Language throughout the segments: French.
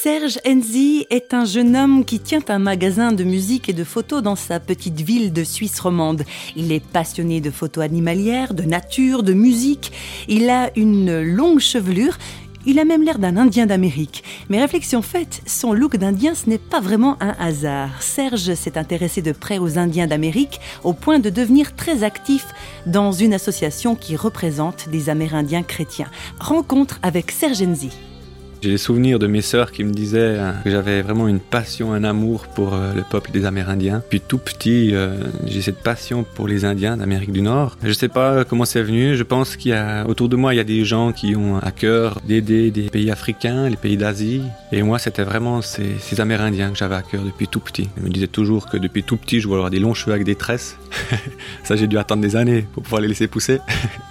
Serge Enzi est un jeune homme qui tient un magasin de musique et de photos dans sa petite ville de Suisse romande. Il est passionné de photos animalières, de nature, de musique. Il a une longue chevelure, il a même l'air d'un Indien d'Amérique. Mais réflexion faite, son look d'Indien, ce n'est pas vraiment un hasard. Serge s'est intéressé de près aux Indiens d'Amérique au point de devenir très actif dans une association qui représente des Amérindiens chrétiens. Rencontre avec Serge Enzi. J'ai des souvenirs de mes sœurs qui me disaient hein, que j'avais vraiment une passion, un amour pour euh, le peuple des Amérindiens. Puis tout petit, euh, j'ai cette passion pour les Indiens d'Amérique du Nord. Je ne sais pas comment c'est venu. Je pense qu'il y a autour de moi, il y a des gens qui ont à cœur d'aider des pays africains, les pays d'Asie. Et moi, c'était vraiment ces, ces Amérindiens que j'avais à cœur depuis tout petit. Je me disais toujours que depuis tout petit, je voulais avoir des longs cheveux avec des tresses. Ça, j'ai dû attendre des années pour pouvoir les laisser pousser.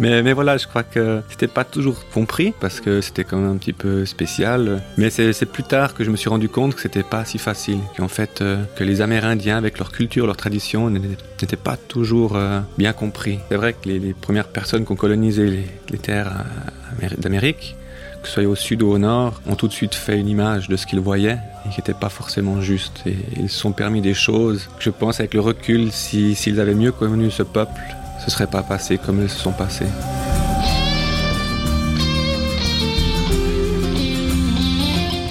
Mais, voilà, je crois que c'était pas toujours compris parce que c'était quand même un petit peu spécial. Mais c'est plus tard que je me suis rendu compte que c'était pas si facile. Qu'en fait, euh, que les Amérindiens, avec leur culture, leur tradition, n'étaient pas toujours euh, bien compris. C'est vrai que les, premières personnes qui ont colonisé les, terres euh, d'Amérique, que ce soit au sud ou au nord, ont tout de suite fait une image de ce qu'ils voyaient et qui n'était pas forcément juste. Et ils se sont permis des choses je pense avec le recul, s'ils si, avaient mieux connu ce peuple, ne seraient pas passées comme elles se sont passées.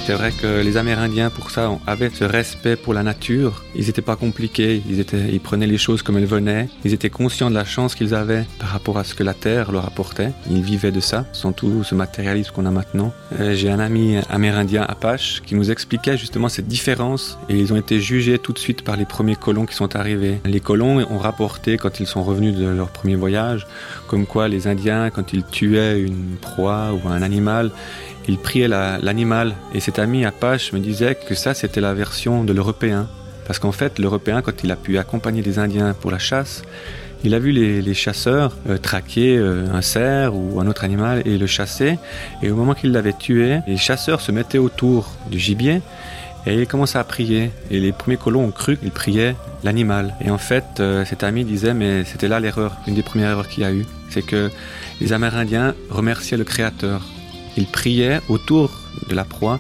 C'est vrai que les Amérindiens, pour ça, avaient ce respect pour la nature. Ils n'étaient pas compliqués, ils, étaient, ils prenaient les choses comme elles venaient. Ils étaient conscients de la chance qu'ils avaient par rapport à ce que la terre leur apportait. Ils vivaient de ça, sans tout ce matérialisme qu'on a maintenant. Euh, j'ai un ami amérindien Apache qui nous expliquait justement cette différence et ils ont été jugés tout de suite par les premiers colons qui sont arrivés. Les colons ont rapporté quand ils sont revenus de leur premier voyage, comme quoi les Indiens, quand ils tuaient une proie ou un animal, il priait l'animal. et cet ami Apache me disait que ça, c'était la version de l'Européen. Parce qu'en fait, l'Européen, quand il a pu accompagner les Indiens pour la chasse, il a vu les, chasseurs euh, traquer euh, un cerf ou un autre animal et le chasser. Et au moment qu'il l'avait tué, les chasseurs se mettaient autour du gibier et ils commençaient à prier. Et les premiers colons ont cru qu'ils priaient l'animal. Et en fait, euh, cet ami disait, mais c'était là l'erreur, une des premières erreurs qu'il y a eu. C'est que les Amérindiens remerciaient le Créateur. Il priait autour de la proie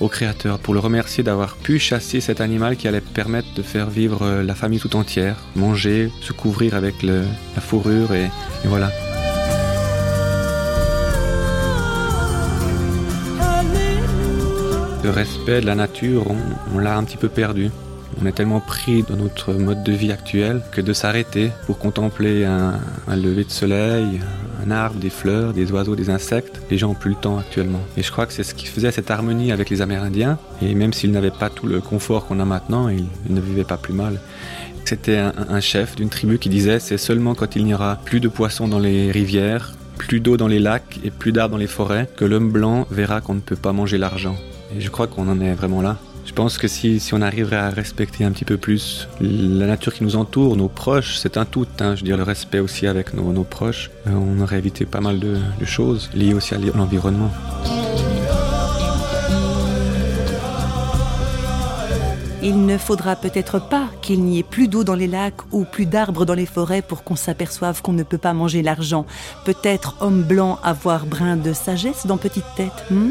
au Créateur pour le remercier d'avoir pu chasser cet animal qui allait permettre de faire vivre euh, la famille tout entière, manger, se couvrir avec la fourrure et, voilà. Le respect de la nature, on l'a un petit peu perdu. On est tellement pris dans notre mode de vie actuel que de s'arrêter pour contempler un, lever de soleil, un arbre, des fleurs, des oiseaux, des insectes, les gens n'ont plus le temps actuellement. Et je crois que c'est ce qui faisait cette harmonie avec les Amérindiens. Et même s'ils n'avaient pas tout le confort qu'on a maintenant, ils, ne vivaient pas plus mal. C'était un, un chef d'une tribu qui disait c'est seulement quand il n'y aura plus de poissons dans les rivières, plus d'eau dans les lacs et plus d'arbres dans les forêts que l'homme blanc verra qu'on ne peut pas manger l'argent. Et je crois qu'on en est vraiment là. Je pense que si, on arriverait à respecter un petit peu plus la nature qui nous entoure, nos proches, c'est un tout. Hein, je veux dire, le respect aussi avec nos, proches, euh, on aurait évité pas mal de, de choses liées aussi à l'environnement. Il ne faudra peut-être pas qu'il n'y ait plus d'eau dans les lacs ou plus d'arbres dans les forêts pour qu'on s'aperçoive qu'on ne peut pas manger l'argent. Peut-être homme blanc avoir brin de sagesse dans petite tête. Hmm?